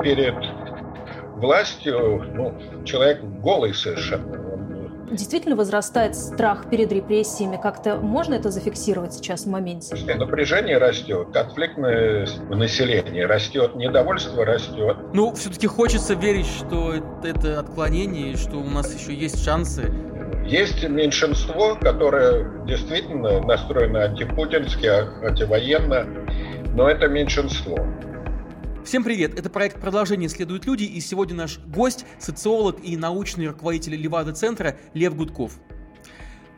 перед властью ну, человек голый совершенно. Действительно возрастает страх перед репрессиями? Как-то можно это зафиксировать сейчас в моменте? Напряжение растет, конфликтное население растет, недовольство растет. Ну, все-таки хочется верить, что это отклонение, что у нас еще есть шансы есть меньшинство, которое действительно настроено антипутински, антивоенно, но это меньшинство. Всем привет! Это проект «Продолжение следуют люди» и сегодня наш гость – социолог и научный руководитель Левада-центра Лев Гудков.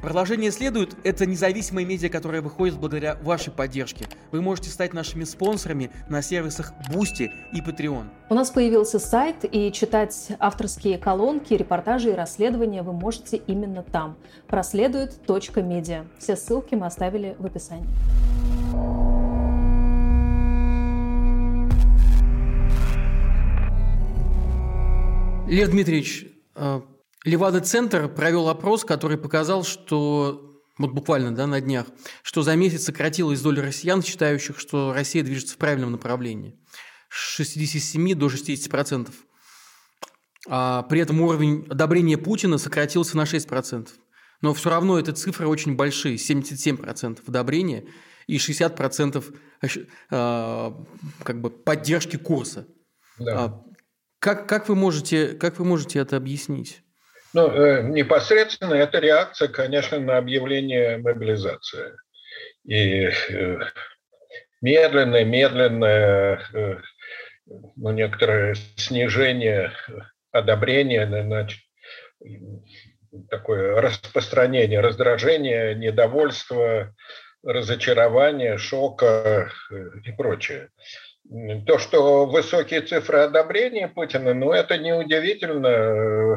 Продолжение следует. Это независимая медиа, которая выходит благодаря вашей поддержке. Вы можете стать нашими спонсорами на сервисах Boosty и Patreon. У нас появился сайт, и читать авторские колонки, репортажи и расследования вы можете именно там. Проследует.медиа. Все ссылки мы оставили в описании. Лев Дмитриевич, э, Левада-центр провел опрос, который показал, что вот буквально да, на днях, что за месяц сократилась доля россиян, считающих, что Россия движется в правильном направлении. С 67 до 60 процентов. А при этом уровень одобрения Путина сократился на 6 процентов. Но все равно эти цифры очень большие. 77 процентов одобрения и 60 процентов э, как бы поддержки курса. Да. Как, как, вы можете, как вы можете это объяснить? Ну, э, непосредственно это реакция, конечно, на объявление мобилизации. И э, медленное, медленное, э, ну, некоторое снижение одобрения, значит, такое распространение раздражения, недовольства, разочарования, шока и прочее. То, что высокие цифры одобрения Путина, ну, это неудивительно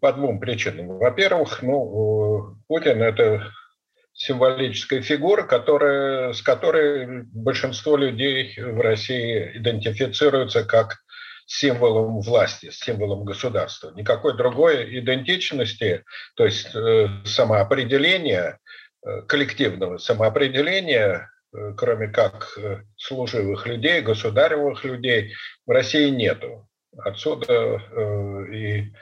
по двум причинам. Во-первых, ну, Путин – это символическая фигура, которая, с которой большинство людей в России идентифицируются как символом власти, символом государства. Никакой другой идентичности, то есть э, самоопределения, э, коллективного самоопределения, э, кроме как служивых людей, государевых людей, в России нету. Отсюда и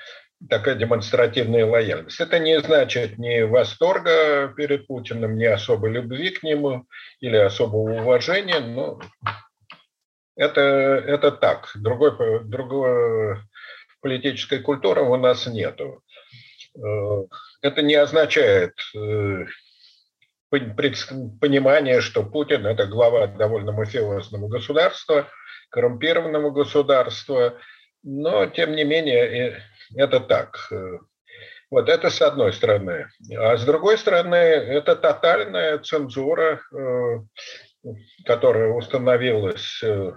такая демонстративная лояльность. Это не значит ни восторга перед Путиным, ни особой любви к нему или особого уважения, но это, это так. Другой, другой политической культуры у нас нету. Э, это не означает э, понимание, что Путин – это глава довольно мафиозного государства, коррумпированного государства, но, тем не менее, это так. Вот это с одной стороны. А с другой стороны, это тотальная цензура, э, которая установилась, э,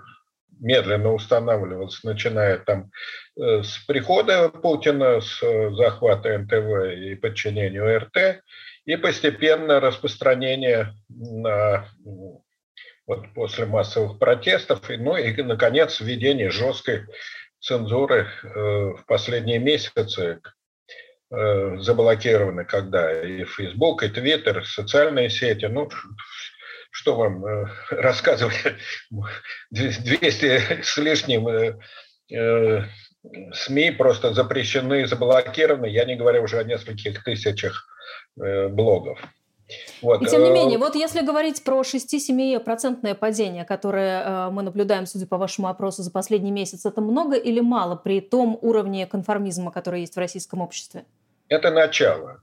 медленно устанавливалась, начиная там э, с прихода Путина, с захвата НТВ и подчинения РТ, и постепенно распространение на вот после массовых протестов, ну и, наконец, введение жесткой цензуры э, в последние месяцы э, заблокированы, когда и Facebook, и Twitter, социальные сети, ну, что вам э, рассказывать, 200 с лишним СМИ просто запрещены, заблокированы, я не говорю уже о нескольких тысячах блогов. Вот. И тем не э, менее, вот если говорить про 6-7% падение, которое э, мы наблюдаем, судя по вашему опросу, за последний месяц, это много или мало при том уровне конформизма, который есть в российском обществе? Это начало.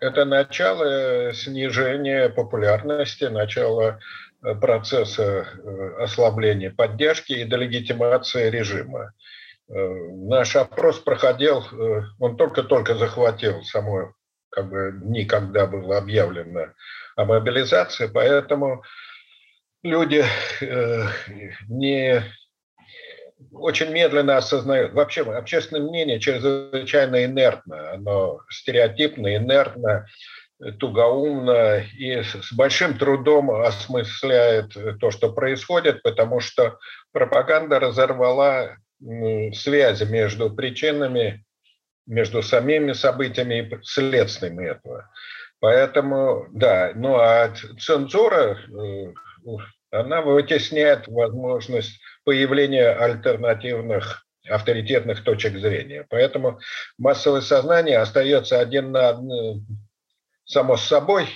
Это начало снижения популярности, начало э, процесса ослабления поддержки и делегитимации режима. Наш опрос проходил, он только-только захватил само как бы никогда было объявлено о мобилизации, поэтому люди э, не очень медленно осознают. Вообще общественное мнение чрезвычайно инертно, оно стереотипно, инертно, тугоумно и с большим трудом осмысляет то, что происходит, потому что пропаганда разорвала связи между причинами между самими событиями и следствиями этого. Поэтому, да, ну а цензура, э, она вытесняет возможность появления альтернативных авторитетных точек зрения. Поэтому массовое сознание остается один на один само собой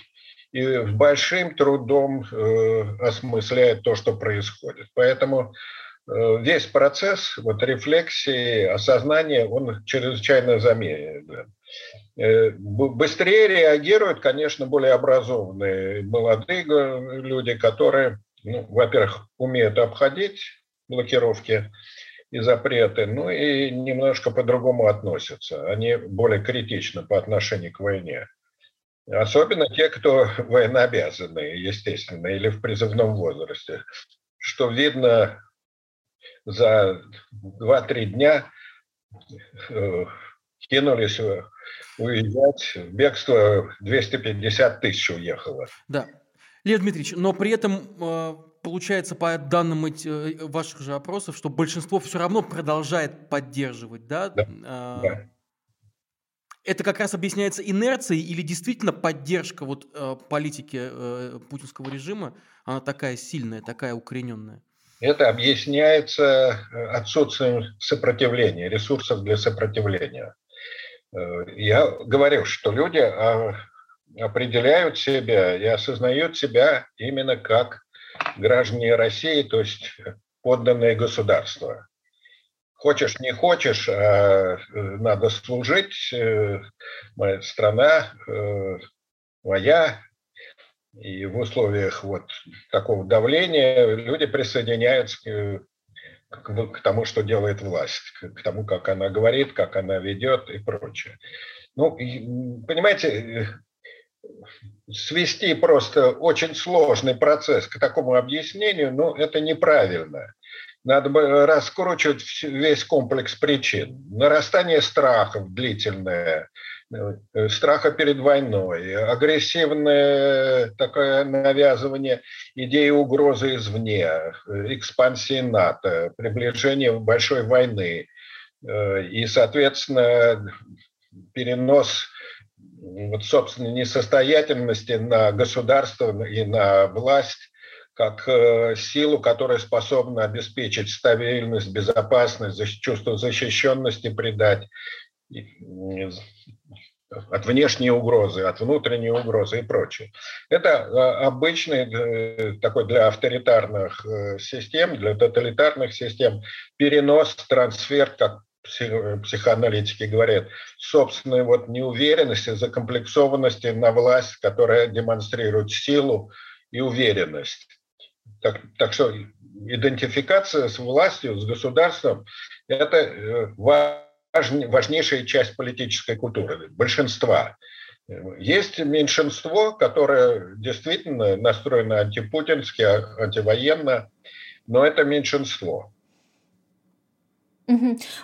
и с большим трудом э, осмысляет то, что происходит. Поэтому весь процесс вот, рефлексии, осознания, он чрезвычайно замедлен. Э, быстрее реагируют, конечно, более образованные молодые люди, которые, ну, во-первых, умеют обходить блокировки и запреты, ну и немножко по-другому относятся. Они более критичны по отношению к войне. Особенно те, кто военнообязанные, естественно, или в призывном возрасте. Что видно за 2-3 дня э, кинулись уезжать. В бегство 250 тысяч уехало. Да. Лев Дмитриевич, но при этом э, получается по данным э, ваших же опросов, что большинство все равно продолжает поддерживать, да? Да. да. Это как раз объясняется инерцией или действительно поддержка вот э, политики э, путинского режима, она такая сильная, такая укорененная? Это объясняется э, отсутствием сопротивления, ресурсов для сопротивления. Э, я говорю, что люди а, определяют себя и осознают себя именно как граждане России, то есть подданные государства хочешь не хочешь, а э, надо служить, моя страна моя, и в условиях вот такого давления люди присоединяются к, к тому, что делает власть, к тому, как она говорит, как она ведет и прочее. Ну, понимаете, свести просто очень сложный процесс к такому объяснению, ну, это неправильно. Надо бы раскручивать весь комплекс причин. Нарастание страхов длительное, э, страха перед войной, агрессивное такое навязывание идеи угрозы извне, экспансии НАТО, приближение большой войны э, и, соответственно, перенос вот, собственно, несостоятельности на государство и на власть как э, силу, которая способна обеспечить стабильность, безопасность, чувство защищенности придать от внешней угрозы, от внутренней угрозы и прочее. Это э, обычный э, такой для авторитарных систем, для тоталитарных систем перенос, трансфер, как психоаналитики говорят, собственной вот неуверенности, закомплексованности на власть, которая демонстрирует силу и уверенность. Так, так что идентификация с властью, с государством – это э, важнейшая часть политической культуры, большинства. Есть меньшинство, которое действительно настроено антипутински, антивоенно, но это меньшинство.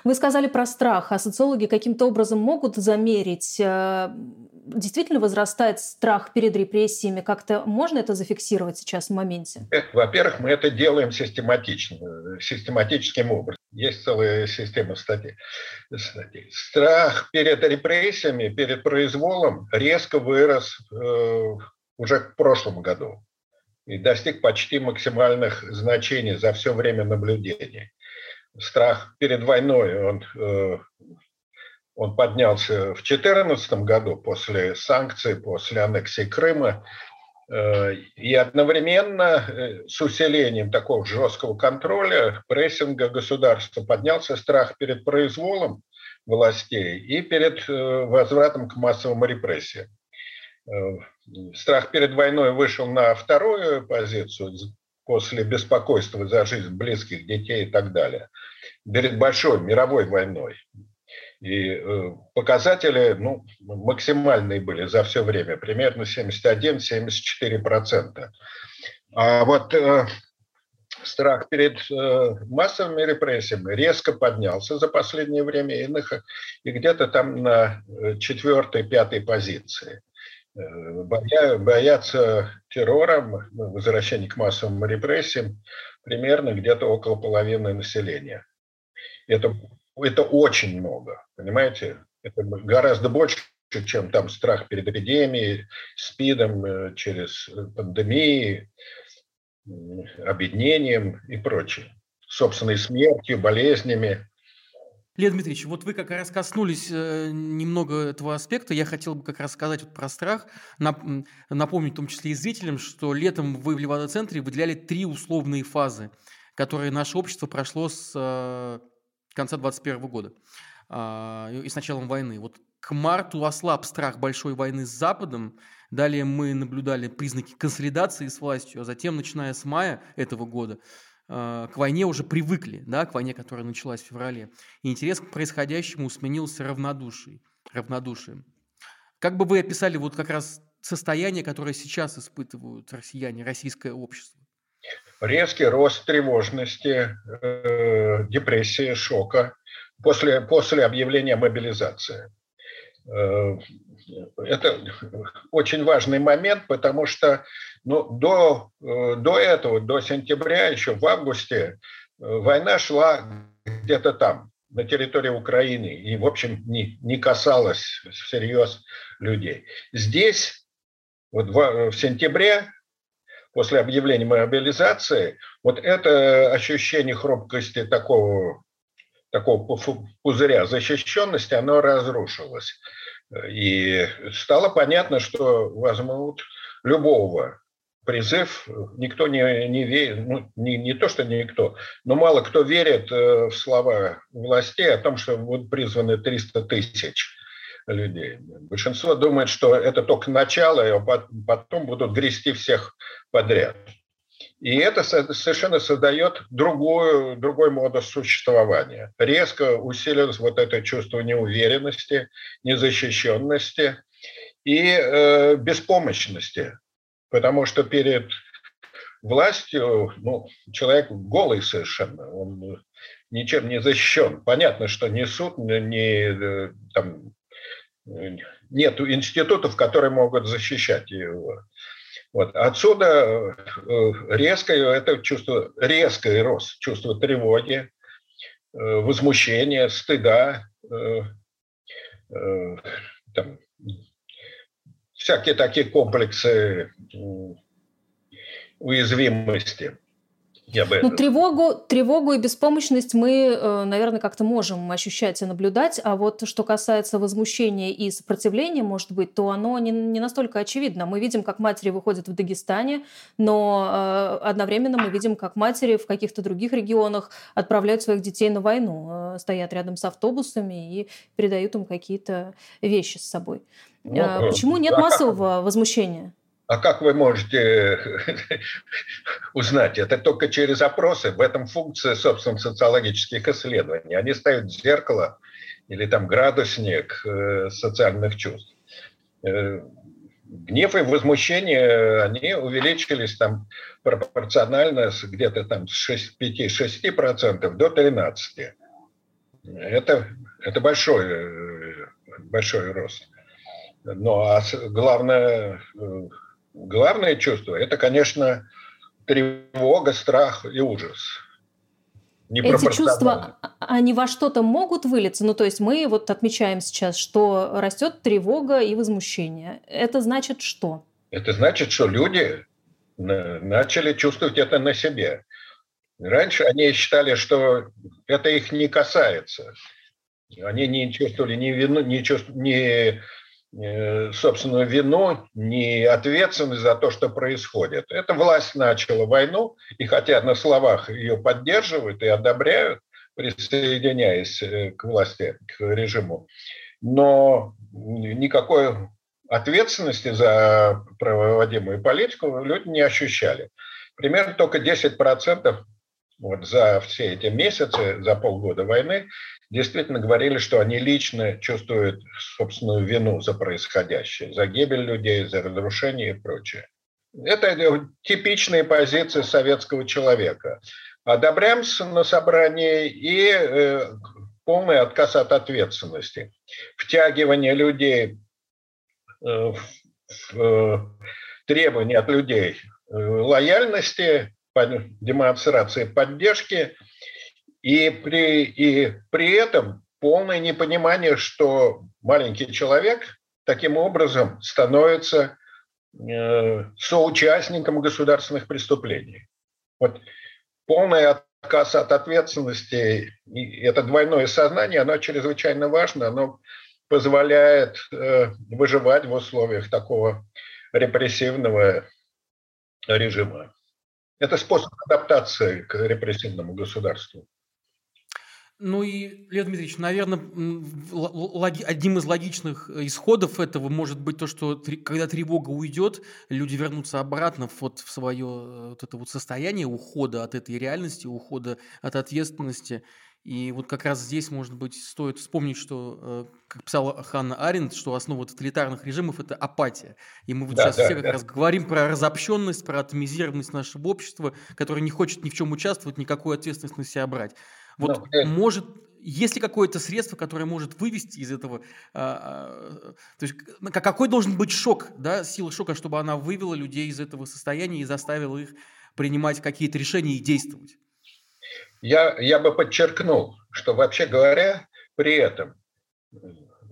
Вы сказали про страх, а социологи каким-то образом могут замерить э, действительно возрастает страх перед репрессиями? Как-то можно это зафиксировать сейчас в моменте? Э, во-первых, мы это делаем систематично, систематическим образом. Есть целая система статей. Страх перед репрессиями, перед произволом резко вырос э, уже в прошлом году и достиг почти максимальных значений за все время наблюдений. Страх перед войной, он э, он поднялся в 2014 году после санкций, после аннексии Крыма. Э, и одновременно э, с усилением такого жесткого контроля, прессинга государства поднялся страх перед произволом властей и перед возвратом к массовым репрессиям. Страх перед войной вышел на вторую позицию после беспокойства за жизнь близких детей и так далее. Перед большой мировой войной. И э, показатели ну, максимальные были за все время, примерно 71-74%. А вот э, страх перед э, массовыми репрессиями резко поднялся за последнее время и, и где-то там на четвертой, пятой позиции. Боя, боятся террора, возвращения к массовым репрессиям примерно где-то около половины населения. Это это очень много, понимаете? Это гораздо больше, чем там страх перед эпидемией, СПИДом, э, через пандемии, объединением и прочее. собственной смертью, болезнями. Лев Дмитриевич, вот вы как раз коснулись э, немного этого аспекта. Я хотел бы как раз сказать вот про страх, напомнить в том числе и зрителям, что летом вы в Левада-центре выделяли три условные фазы, которые наше общество прошло с э, конца 2021 года а, и с началом войны. Вот к марту ослаб страх большой войны с Западом. Далее мы наблюдали признаки консолидации с властью, а затем, начиная с мая этого года, к войне уже привыкли, да, к войне, которая началась в феврале. И интерес к происходящему сменился равнодушием. равнодушием. Как бы вы описали вот как раз состояние, которое сейчас испытывают россияне, российское общество? Резкий рост тревожности, э, депрессии, шока после, после объявления мобилизации. Э, это очень важный момент, потому что ну, до, э, до этого, до сентября, еще в августе, э, война шла где-то там, на территории Украины, и, в общем, не, не касалась всерьез людей. Здесь, вот в, в сентябре, после объявления мобилизации, вот это ощущение хрупкости такого, такого пузыря защищенности, оно разрушилось. И стало понятно, что возьмут любого призыв, никто не, не верит, ну, не, не то, что никто, но мало кто верит э, в слова властей о том, что будут призваны 300 тысяч людей. Большинство думает, что это только начало, а потом будут грести всех подряд. И это совершенно создает другую, другой модус существования. Резко усилилось вот это чувство неуверенности, незащищенности и э, беспомощности. Потому что перед властью ну, человек голый совершенно, он ничем не защищен. Понятно, что ни суд, ни там, нет институтов, которые могут защищать его. Вот. Отсюда э, резкое это чувство, резкое рост чувство тревоги, э, возмущения, стыда, э, там, всякие такие комплексы уязвимости. Я бы... Ну, тревогу, тревогу и беспомощность мы, э, наверное, как-то можем ощущать и наблюдать, а вот что касается возмущения и сопротивления, может быть, то оно не, не настолько очевидно. Мы видим, как матери выходят в Дагестане, но э, одновременно мы видим, как матери в каких-то других регионах отправляют своих детей на войну, э, стоят рядом с автобусами и передают им какие-то вещи с собой. Ну, Почему нет массового возмущения? А как вы можете узнать? Это только через опросы. В этом функция, собственно, социологических исследований. Они ставят зеркало или там градусник э, социальных чувств. Э, гнев и возмущение, они увеличились там пропорционально с где-то там с 5-6% до 13%. Это, это большой, э, большой рост. Но а главное, главное чувство – это, конечно, тревога, страх и ужас. Эти чувства, а, они во что-то могут вылиться? Ну, то есть мы вот отмечаем сейчас, что растет тревога и возмущение. Это значит что? Это значит, что люди начали чувствовать это на себе. Раньше они считали, что это их не касается. Они не чувствовали ни вину, ни, чувств, ни Э, собственную вину, ни ответственность за то, что происходит. Эта власть начала войну, и хотя на словах ее поддерживают и одобряют, присоединяясь э, к власти, к режиму, но никакой ответственности за проводимую политику люди не ощущали. Примерно только 10% вот за все эти месяцы, за полгода войны, действительно говорили, что они лично чувствуют собственную вину за происходящее, за гибель людей, за разрушение и прочее. Это типичные позиции советского человека. Одобряемся на собрании и э, полный отказ от ответственности. Втягивание людей э, э, требования от людей лояльности, демонстрации поддержки – и при, и при этом полное непонимание, что маленький человек таким образом становится э, соучастником государственных преступлений. Вот полный отказ от ответственности, и это двойное сознание, оно чрезвычайно важно, оно позволяет э, выживать в условиях такого репрессивного режима. Это способ адаптации к репрессивному государству. Ну и, Лев Дмитриевич, наверное, одним из логичных исходов этого может быть то, что когда тревога уйдет, люди вернутся обратно вот в свое э, вот это вот состояние ухода от этой реальности, ухода от ответственности. И вот как раз здесь, может быть, стоит вспомнить, что, э, как писала Ханна Аренд, что основа тоталитарных режимов – это апатия. И мы вот да, сейчас да, все как да. раз говорим про разобщенность, про атомизированность нашего общества, которое не хочет ни в чем участвовать, никакой ответственности на себя брать. Вот ну, может, есть ли какое-то средство, которое может вывести из этого, а, а, то есть какой должен быть шок, да, сила шока, чтобы она вывела людей из этого состояния и заставила их принимать какие-то решения и действовать? Я, я бы подчеркнул, что вообще говоря, при этом,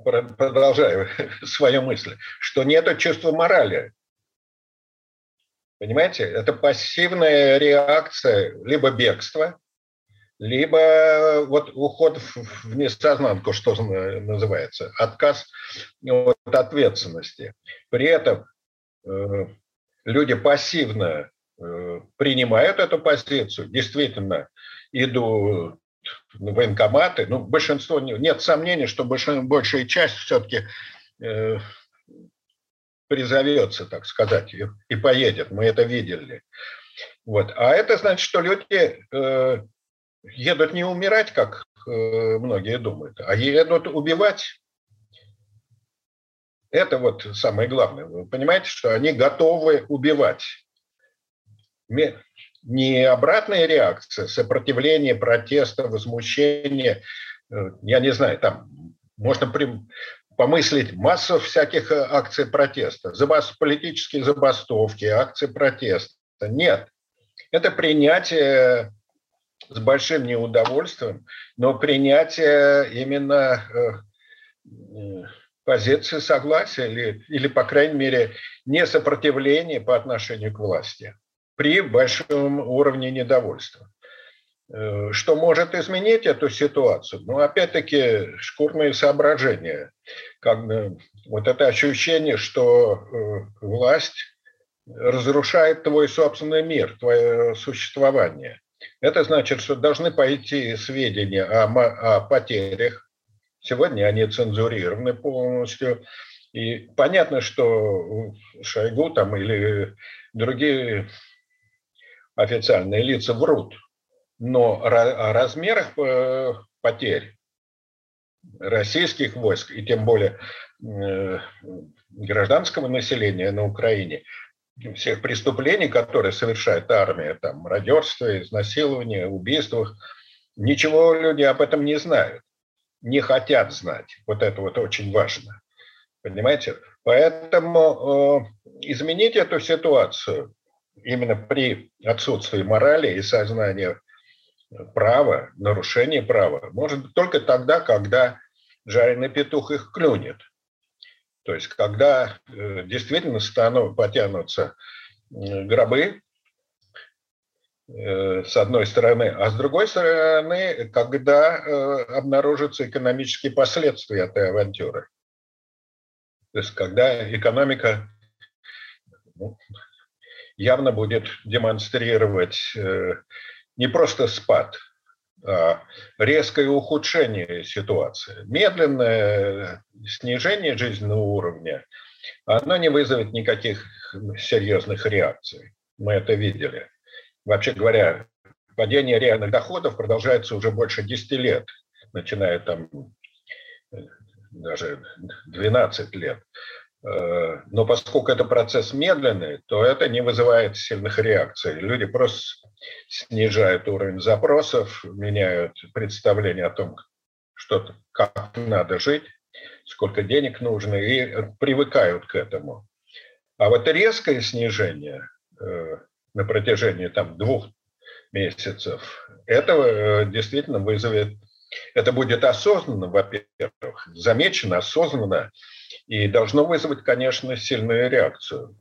продолжаю свою мысль, что нет чувства морали. Понимаете, это пассивная реакция либо бегства, либо вот уход в несознанку, что называется, отказ от ответственности. При этом э, люди пассивно э, принимают эту позицию, действительно идут в военкоматы, ну, большинство, нет сомнений, что большая часть все-таки э, призовется, так сказать, и, поедет, мы это видели. Вот. А это значит, что люди э, едут не умирать, как э, многие думают, а едут убивать. Это вот самое главное. Вы понимаете, что они готовы убивать. Не обратная реакция, сопротивление, протеста, возмущение, э, я не знаю, там можно помыслить массу всяких э, акций протеста, забас, политические забастовки, акции протеста. Нет, это принятие с большим неудовольствием, но принятие именно э, позиции согласия или, или, по крайней мере, не сопротивления по отношению к власти при большом уровне недовольства. Э, что может изменить эту ситуацию? Ну, опять-таки, шкурные соображения. Как бы, вот это ощущение, что э, власть разрушает твой собственный мир, твое существование. Это значит, что должны пойти сведения о, о потерях. Сегодня они цензурированы полностью. И понятно, что Шойгу там или другие официальные лица врут. Но о размерах э, потерь российских войск и тем более э, гражданского населения на Украине всех преступлений, которые совершает армия, там, мародерство, изнасилование, убийства, ничего люди об этом не знают, не хотят знать. Вот это вот очень важно. Понимаете? Поэтому э, изменить эту ситуацию именно при отсутствии морали и сознания права, нарушения права, может только тогда, когда жареный петух их клюнет – то есть, когда э, действительно станут, потянутся гробы, э, с одной стороны, а с другой стороны, когда э, обнаружатся экономические последствия этой авантюры. То есть, когда экономика ну, явно будет демонстрировать не просто спад, резкое ухудшение ситуации. Медленное снижение жизненного уровня, оно не вызовет никаких серьезных реакций. Мы это видели. Вообще говоря, падение реальных доходов продолжается уже больше 10 лет, начиная там даже 12 лет. Э, но поскольку это процесс медленный, то это не вызывает сильных реакций. Люди просто снижают уровень запросов, меняют представление о том, что, как надо жить, сколько денег нужно, и привыкают к этому. А вот резкое снижение э, на протяжении там, двух месяцев, этого э, действительно вызовет, это будет осознанно, во-первых, замечено осознанно, и должно вызвать, конечно, сильную реакцию.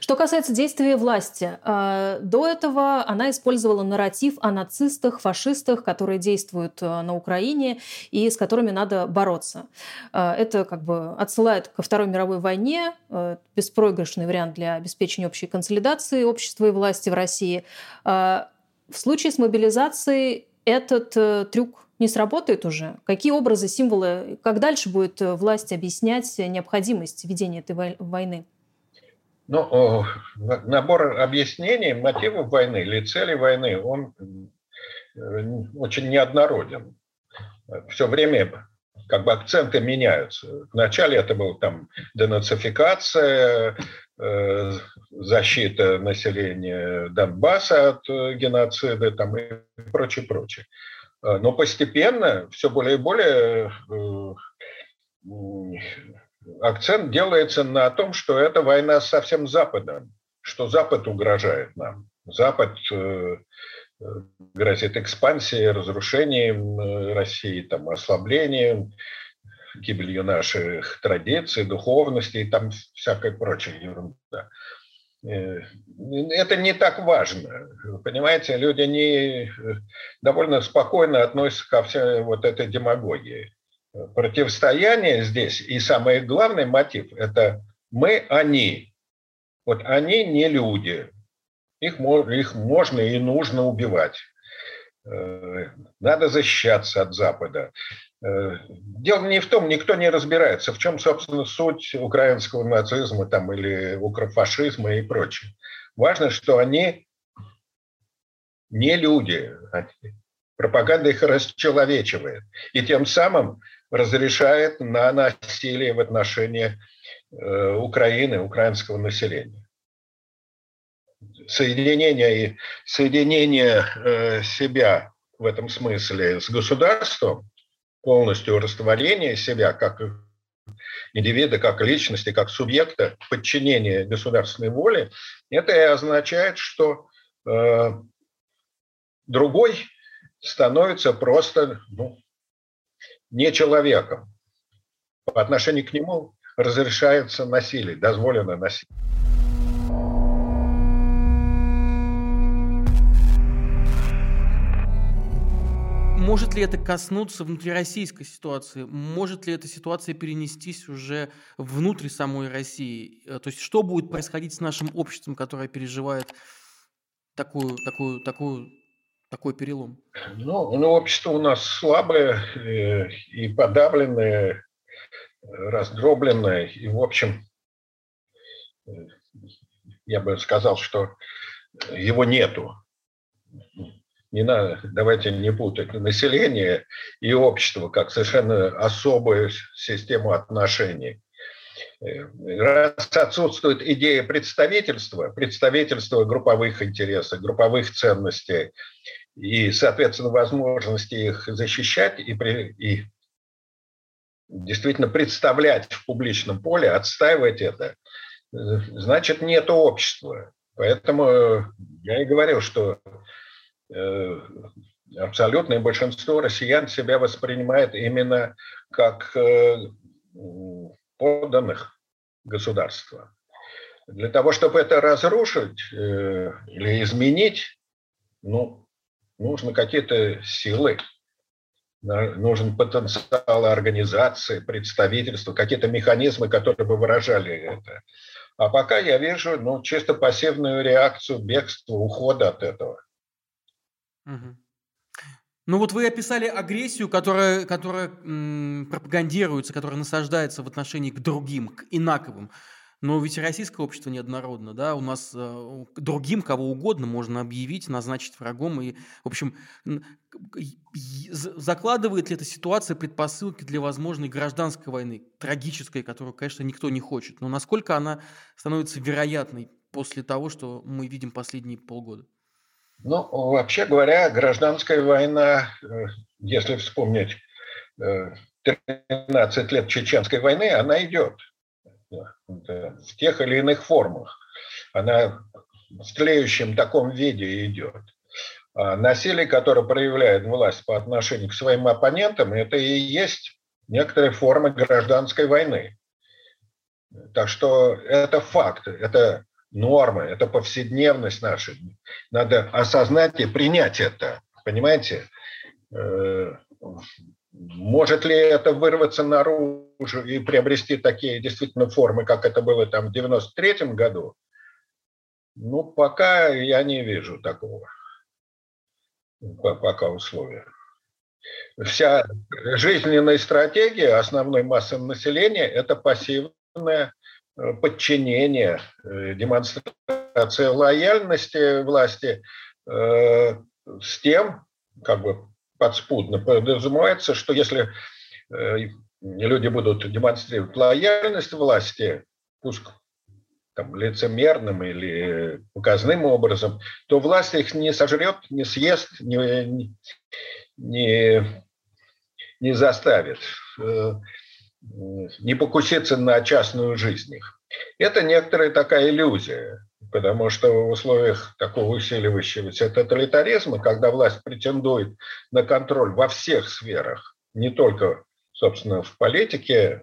Что касается действия власти, э, до этого она использовала нарратив о нацистах, фашистах, которые действуют э, на Украине и с которыми надо бороться. Э, это как бы отсылает ко Второй мировой войне, беспроигрышный вариант для обеспечения общей консолидации общества и власти в России. В случае с мобилизацией этот трюк не сработает уже? Какие образы, символы, как дальше будет власть объяснять необходимость ведения этой войны? Ну, набор объяснений, мотивов войны или целей войны, он э, очень неоднороден. Все время как бы акценты меняются. Вначале это был там денацификация, э, защита населения Донбасса от э, геноцида там, и прочее, прочее. Но постепенно все более и более акцент делается на том, что это война со всем Западом, что Запад угрожает нам. Запад э, э, грозит экспансией, разрушением э, России, там, ослаблением, гибелью наших традиций, духовности и там всякая прочая ерунда. Это не так важно. Понимаете, люди не довольно спокойно относятся ко всей вот этой демагогии противостояние здесь, и самый главный мотив – это мы, они. Вот они не люди. Их, их можно и нужно убивать. Э, надо защищаться от Запада. Э, дело не в том, никто не разбирается, в чем, собственно, суть украинского нацизма там, или укрофашизма и прочее. Важно, что они не люди. Пропаганда их расчеловечивает. И тем самым разрешает на насилие в отношении э, Украины, украинского населения. Соединение, соединение э, себя в этом смысле с государством, полностью растворение себя как индивида, как личности, как субъекта, подчинение государственной воле, это и означает, что э, другой становится просто ну, не человеком. По отношению к нему разрешается насилие, дозволено насилие. Может ли это коснуться внутрироссийской ситуации? Может ли эта ситуация перенестись уже внутрь самой России? Э, то есть что будет происходить с нашим обществом, которое переживает такую, такую, такую такой перелом? Ну, ну общество у нас слабое э, и подавленное, раздробленное. И, в общем, э, я бы сказал, что его нету. Не надо, давайте не путать население и общество как совершенно особую систему отношений. Э, раз отсутствует идея представительства, представительства групповых интересов, групповых ценностей, и, соответственно, возможности их защищать и, при, и действительно представлять в публичном поле, отстаивать это, значит, нет общества. Поэтому я и говорил, что э, абсолютное большинство россиян себя воспринимает именно как э, подданных государства. Для того, чтобы это разрушить э, или изменить, ну, нужны какие-то силы, нужен потенциал организации, представительства, какие-то механизмы, которые бы выражали это. А пока я вижу ну, чисто пассивную реакцию бегства, ухода от этого. Угу. Ну вот вы описали агрессию, которая, которая м, пропагандируется, которая насаждается в отношении к другим, к инаковым. Но ведь российское общество неоднородно, да, у нас э, другим кого угодно можно объявить, назначить врагом, и, в общем, закладывает ли эта ситуация предпосылки для возможной гражданской войны, трагической, которую, конечно, никто не хочет, но насколько она становится вероятной после того, что мы видим последние полгода? Ну, вообще говоря, гражданская война, э, если вспомнить 13 э, лет чеченской войны, она идет в тех или иных формах. Она в тлеющем таком виде идет. А насилие, которое проявляет власть по отношению к своим оппонентам, это и есть некоторые формы гражданской войны. Так что это факт, это нормы, это повседневность наша. Надо осознать и принять это, понимаете? Э, может ли это вырваться наружу и приобрести такие действительно формы, как это было там в 93 году? Ну, пока я не вижу такого. Пока условия. Вся жизненная стратегия основной массы населения – это пассивное э, подчинение, э, демонстрация лояльности власти э, с тем, как бы подспудно подразумевается, что если люди будут демонстрировать лояльность власти, пусть там, лицемерным или показным образом, то власть их не сожрет, не съест, не, не, не заставит, э, не покуситься на частную жизнь их. Это некоторая такая иллюзия, потому что в условиях такого усиливающегося тоталитаризма, когда власть претендует на контроль во всех сферах, не только, собственно, в политике,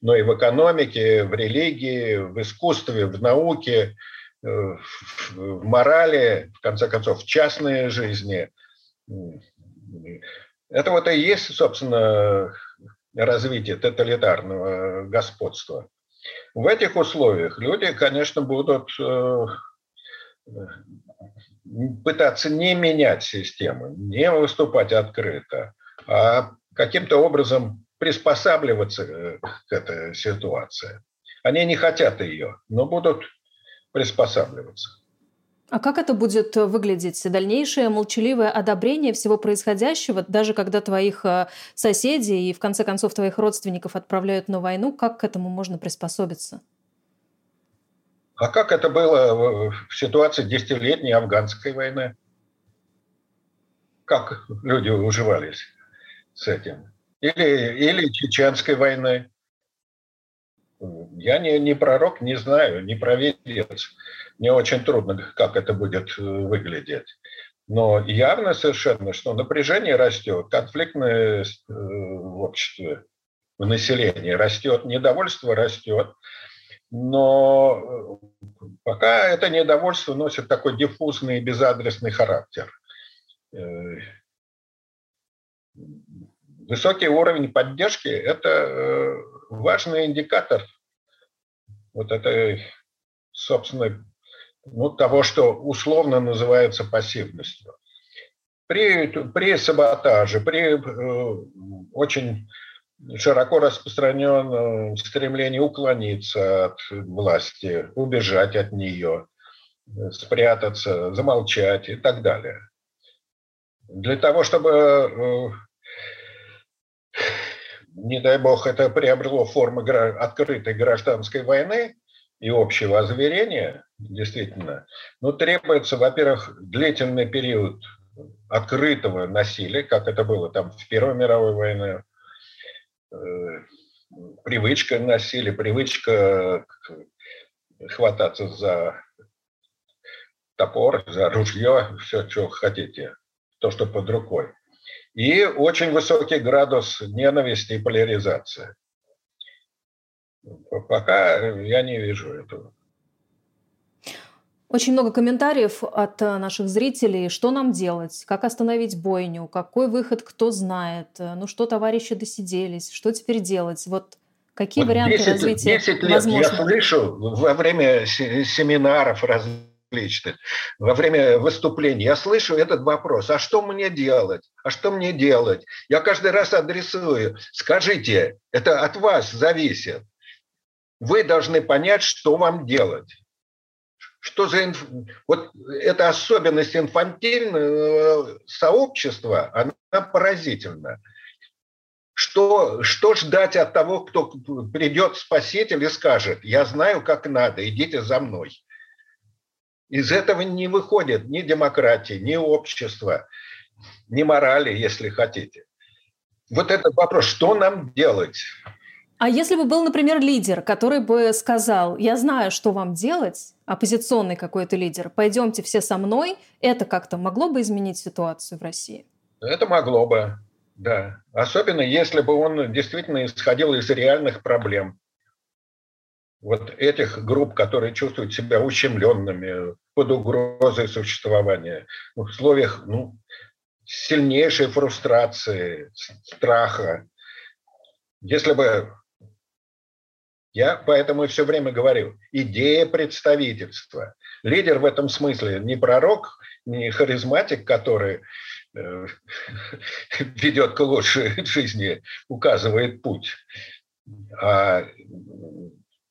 но и в экономике, в религии, в искусстве, в науке, э, в морали, в конце концов, в частной жизни. Это вот и есть, собственно, развитие тоталитарного господства. В этих условиях люди, конечно, будут э, пытаться не менять систему, не выступать открыто, а каким-то образом приспосабливаться э, к этой ситуации. Они не хотят ее, но будут приспосабливаться. А как это будет выглядеть? Дальнейшее молчаливое одобрение всего происходящего, даже когда твоих э, соседей и, в конце концов, твоих родственников отправляют на войну, как к этому можно приспособиться? А как это было в ситуации десятилетней афганской войны? Как люди уживались с этим? Или, или чеченской войны. Я не, не пророк, не знаю, не провидец. Мне очень трудно, как это будет э, выглядеть. Но явно совершенно, что напряжение растет, конфликтность э, в обществе, в населении растет, недовольство растет. Но э, пока это недовольство носит такой диффузный и безадресный характер. Высокий уровень поддержки – это важный индикатор вот этой, собственно, ну, того, что условно называется пассивностью. При, при саботаже, при э, очень широко распространенном стремлении уклониться от власти, убежать от нее, спрятаться, замолчать и так далее. Для того, чтобы э, не дай бог, это приобрело формы открытой гражданской войны и общего озверения, действительно, но требуется, во-первых, длительный период открытого насилия, как это было там в Первой мировой войне, э, привычка насилия, привычка хвататься за топор, за ружье, все, что хотите, то, что под рукой и очень высокий градус ненависти и поляризации. Пока я не вижу этого. Очень много комментариев от э, наших зрителей. Что нам делать? Как остановить бойню? Какой выход кто знает? Ну что товарищи досиделись? Что теперь делать? Вот какие вот варианты 10, развития 10 лет возможны? Я слышу во время семинаров, различных, во время выступлений, я слышу этот вопрос, а что мне делать? А что мне делать? Я каждый раз адресую, скажите, это от вас зависит. Вы должны понять, что вам делать. Что за инф... вот эта особенность инфантильного сообщества, она поразительна. Что, что ждать от того, кто придет спаситель и скажет, я знаю, как надо, идите за мной. Из этого не выходит ни демократия, ни общество, ни морали, если хотите. Вот этот вопрос, что нам делать? А если бы был, например, лидер, который бы сказал, я знаю, что вам делать, оппозиционный какой-то лидер, пойдемте все со мной, это как-то могло бы изменить ситуацию в России? Это могло бы, да. Особенно если бы он действительно исходил из реальных проблем. Вот этих групп, которые чувствуют себя ущемленными, под угрозой существования, в условиях ну, сильнейшей фрустрации, страха. Если бы я поэтому все время говорю, идея представительства. Лидер в этом смысле не пророк, не харизматик, который э, ведет к лучшей жизни, указывает путь, а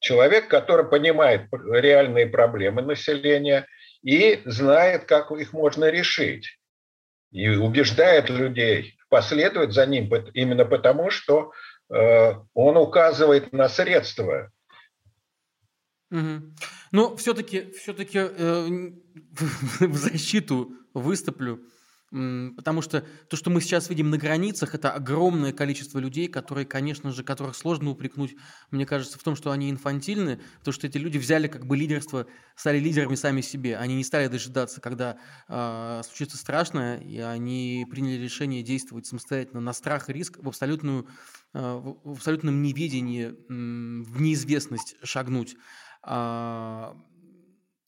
человек, который понимает реальные проблемы населения и знает, как их можно решить. И убеждает людей последовать за ним именно потому, что э, он указывает на средства. Угу. Но все-таки все-таки э, в защиту выступлю Потому что то, что мы сейчас видим на границах, это огромное количество людей, которые, конечно же, которых сложно упрекнуть, мне кажется, в том, что они инфантильны, потому что эти люди взяли как бы лидерство, стали лидерами сами себе. Они не стали дожидаться, когда э, случится страшное, и они приняли решение действовать самостоятельно на страх и риск в, абсолютную, э, в абсолютном неведении, э, в неизвестность шагнуть. Э,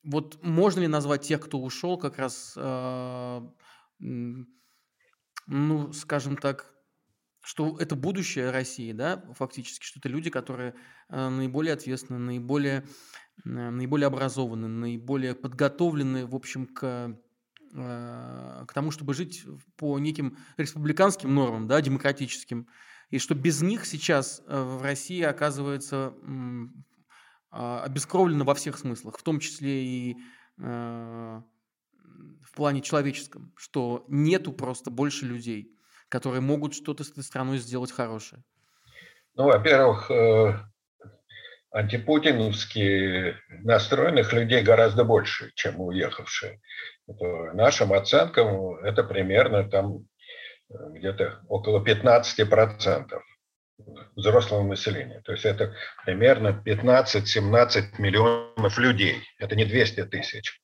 вот можно ли назвать тех, кто ушел, как раз э, ну, скажем так, что это будущее России, да, фактически, что это люди, которые э, наиболее ответственны, наиболее, э, наиболее образованы, наиболее подготовлены, в общем, к, э, к тому, чтобы жить по неким республиканским нормам, да, демократическим, и что без них сейчас в России оказывается а, обескровлено во всех смыслах, в том числе и в плане человеческом, что нету просто больше людей, которые могут что-то с этой страной сделать хорошее? Ну, во-первых, э, антипутиновски настроенных людей гораздо больше, чем уехавшие. По нашим оценкам это примерно там э, где-то около 15% взрослого населения. То есть это примерно 15-17 миллионов людей. Это не 200 тысяч.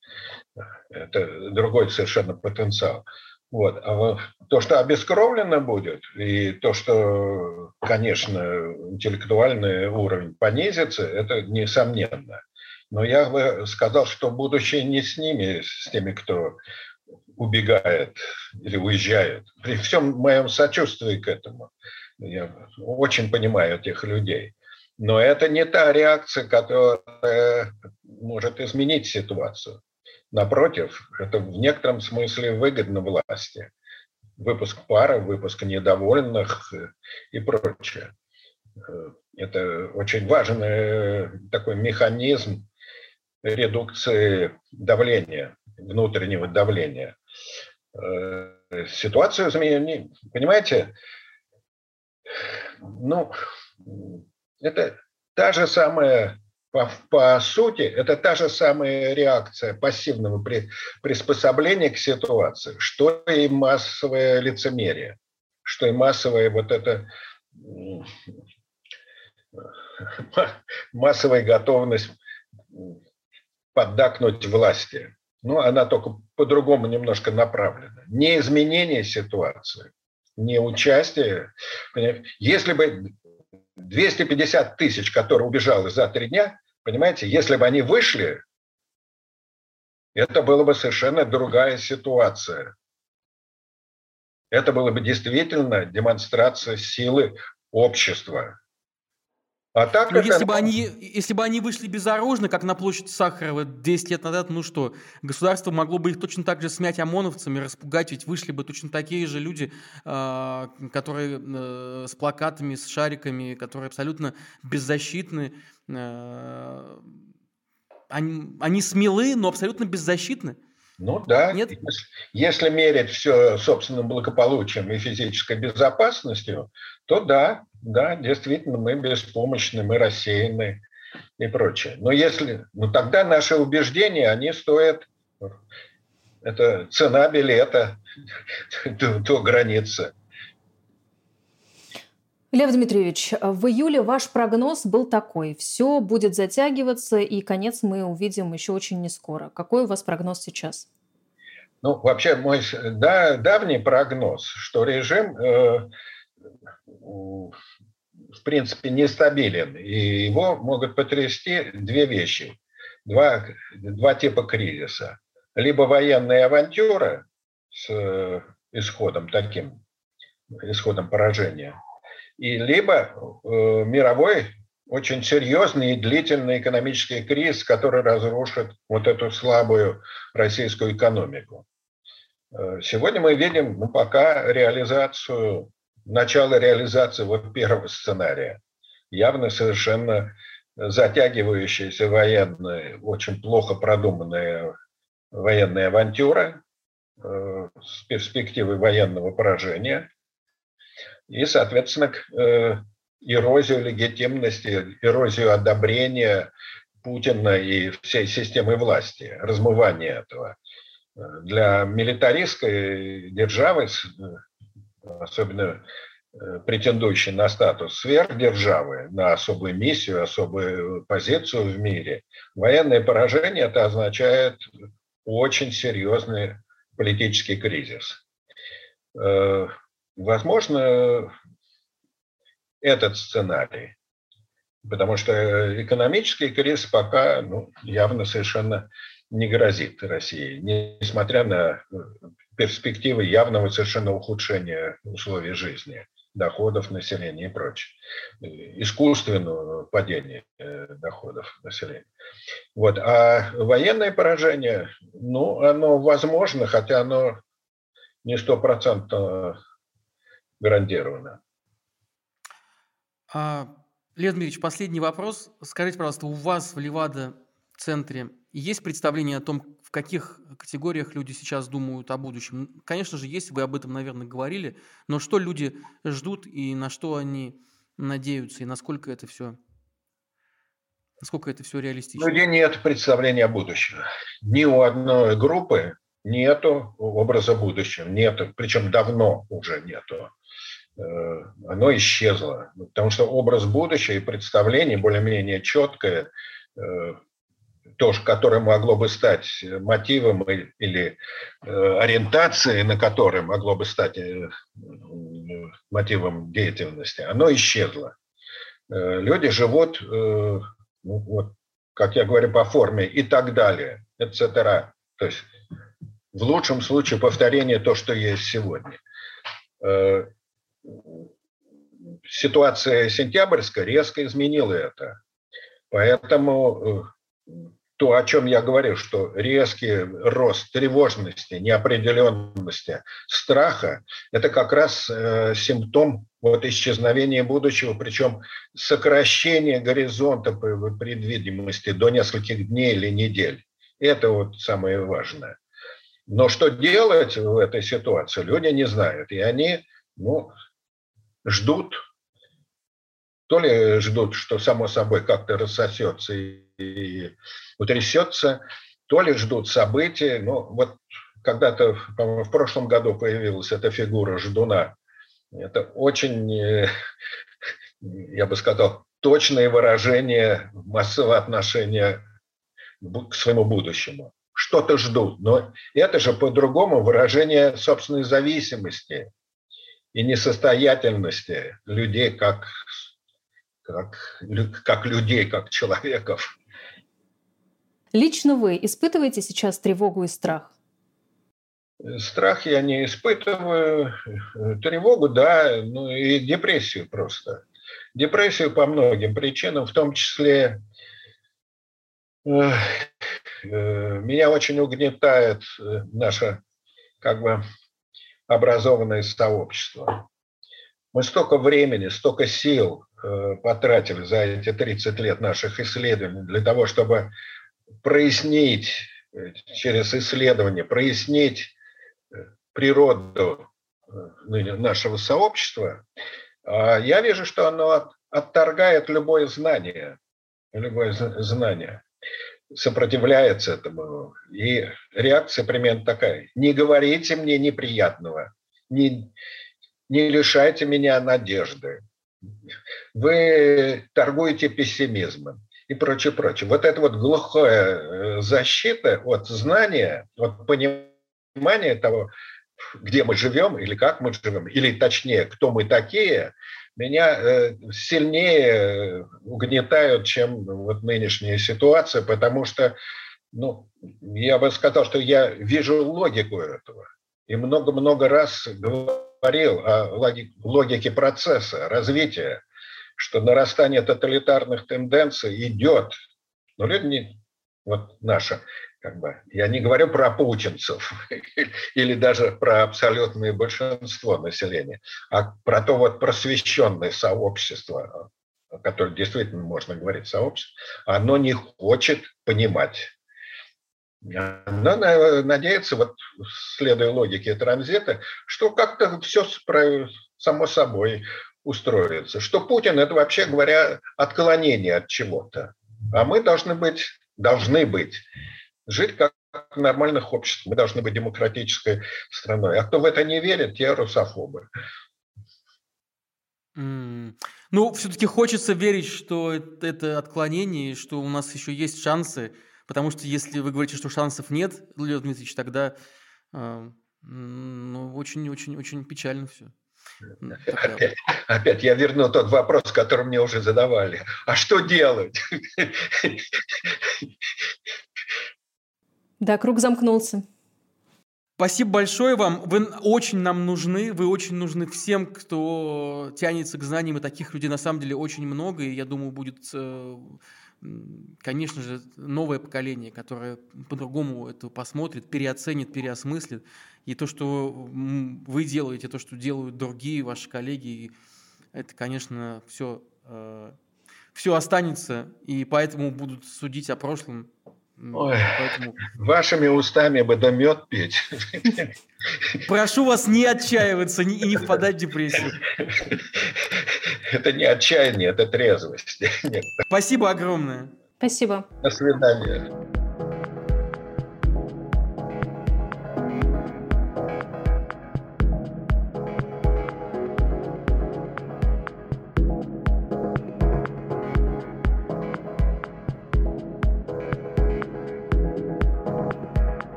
Это другой совершенно потенциал. Вот. А то, что обескровлено будет, и то, что, конечно, интеллектуальный уровень понизится, это несомненно. Но я бы сказал, что будущее не с ними, с теми, кто убегает или уезжает. При всем моем сочувствии к этому. Я очень понимаю этих людей. Но это не та реакция, которая может изменить ситуацию. Напротив, это в некотором смысле выгодно власти. Выпуск пары, выпуск недовольных и прочее. Это очень важный такой механизм редукции давления, внутреннего давления. Ситуацию изменить, понимаете, ну, это та же самая, по, по сути, это та же самая реакция пассивного при, приспособления к ситуации, что и массовое лицемерие, что и массовая вот это массовая готовность поддакнуть власти. Ну, она только по-другому немножко направлена. Не изменение ситуации, не участие. Если бы 250 тысяч, которые убежали за три дня, понимаете, если бы они вышли, это была бы совершенно другая ситуация. Это было бы действительно демонстрация силы общества. А так ну, если, бы они, если бы они вышли безоружно, как на площадь Сахарова 10 лет назад, ну что, государство могло бы их точно так же смять ОМОНовцами, распугать, ведь вышли бы точно такие же люди, э, которые э, с плакатами, с шариками, которые абсолютно беззащитны. Э, они, они смелы, но абсолютно беззащитны. Ну да, Нет? Если, если мерить все собственным благополучием и физической безопасностью, то да, да, действительно, мы беспомощны, мы рассеяны и прочее. Но если, ну тогда наши убеждения, они стоят, это цена билета до, до границы. Лев Дмитриевич, в июле ваш прогноз был такой. Все будет затягиваться, и конец мы увидим еще очень не скоро. Какой у вас прогноз сейчас? Ну, вообще, мой да, давний прогноз, что режим э, в принципе, нестабилен, и его могут потрясти две вещи, два, два типа кризиса. Либо военная авантюра с э, исходом таким, исходом поражения, и либо э, мировой очень серьезный и длительный экономический кризис, который разрушит вот эту слабую российскую экономику. Э, сегодня мы видим ну, пока реализацию, начало реализации вот первого сценария. Явно совершенно затягивающаяся военная, очень плохо продуманная военная авантюра э, с перспективой военного поражения и, соответственно, э, эрозию легитимности, эрозию одобрения Путина и всей системы власти, размывание этого. Для милитаристской державы, особенно э, претендующей на статус сверхдержавы, на особую миссию, особую позицию в мире, военное поражение это означает очень серьезный политический кризис. Возможно, этот сценарий. Потому что экономический кризис пока ну, явно совершенно не грозит России, несмотря на э, перспективы явного совершенно ухудшения условий жизни, доходов населения и прочее, искусственного падения э, доходов населения. Вот. А военное поражение, ну, оно возможно, хотя оно не стопроцентно гарантировано. А, Леонид Дмитриевич, последний вопрос. Скажите, пожалуйста, у вас в Левада-центре есть представление о том, в каких категориях люди сейчас думают о будущем? Конечно же, есть, вы об этом, наверное, говорили, но что люди ждут и на что они надеются, и насколько это все Насколько это все реалистично? Людей нет представления о будущем. Ни у одной группы нету образа будущего. Нету, причем давно уже нету. Э, оно исчезло. Потому что образ будущего и представление более-менее четкое, э, то, которое могло бы стать мотивом или э, ориентацией, на которое могло бы стать мотивом деятельности, оно исчезло. Люди живут, ну, вот, как я говорю, по форме и так далее, etc. То есть в лучшем случае повторение то, что есть сегодня ситуация сентябрьская резко изменила это. Поэтому э, то, о чем я говорю, что резкий рост тревожности, неопределенности, страха, это как раз э, симптом вот исчезновения будущего, причем сокращение горизонта предвидимости до нескольких дней или недель. Это вот самое важное. Но что делать в этой ситуации, люди не знают. И они ну, ждут, то ли ждут, что само собой как-то рассосется и утрясется, то ли ждут событий. Ну, вот когда-то, в прошлом году появилась эта фигура ждуна. Это очень, э, я бы сказал, точное выражение массового отношения к своему будущему. Что-то ждут, но это же по-другому выражение собственной зависимости – и несостоятельности людей как, как, как людей, как человеков. Лично вы испытываете сейчас тревогу и страх? Страх я не испытываю, тревогу, да, ну и депрессию просто. Депрессию по многим причинам, в том числе э, меня очень угнетает э, наша как бы образованное сообщество. Мы столько времени, столько сил э, потратили за эти 30 лет наших исследований для того, чтобы прояснить э, через исследование, прояснить э, природу нашего сообщества, а я вижу, что оно отторгает любое знание, любое знание сопротивляется этому. И реакция примерно такая. Не говорите мне неприятного, не, не лишайте меня надежды. Вы торгуете пессимизмом и прочее, прочее. Вот это вот глухая э, защита от знания, от понимания того, где мы живем или как мы живем, или точнее, кто мы такие, меня э, сильнее угнетают, чем вот нынешняя ситуация, потому что, ну, я бы сказал, что я вижу логику этого. И много-много раз говорил о логике процесса, развития, что нарастание тоталитарных тенденций идет. Но люди вот наша как бы, я не говорю про путинцев или даже про абсолютное большинство населения, а про то вот просвещенное сообщество, о котором действительно можно говорить сообщество, оно не хочет понимать. Оно надеется, вот следуя логике транзита, что как-то все само собой устроится, что Путин это вообще говоря отклонение от чего-то, а мы должны быть, должны быть жить как в нормальных обществах. Мы должны быть демократической страной. А кто в это не верит, те русофобы. Mm. Ну, все-таки хочется верить, что это отклонение, что у нас еще есть шансы, потому что если вы говорите, что шансов нет, Леонид Дмитриевич, тогда э, ну, очень-очень-очень печально все. Опять, опять я верну тот вопрос, который мне уже задавали. А что делать? Да, круг замкнулся. Спасибо большое вам. Вы очень нам нужны. Вы очень нужны всем, кто тянется к знаниям. И таких людей на самом деле очень много. И я думаю, будет, э, конечно же, новое поколение, которое по-другому это посмотрит, переоценит, переосмыслит. И то, что вы делаете, то, что делают другие ваши коллеги, это, конечно, все, э, все останется. И поэтому будут судить о прошлом Ой, Поэтому... Вашими устами бы да мед петь. Прошу вас не отчаиваться и не впадать в депрессию. Это не отчаяние, это трезвость. Спасибо огромное. Спасибо. До свидания.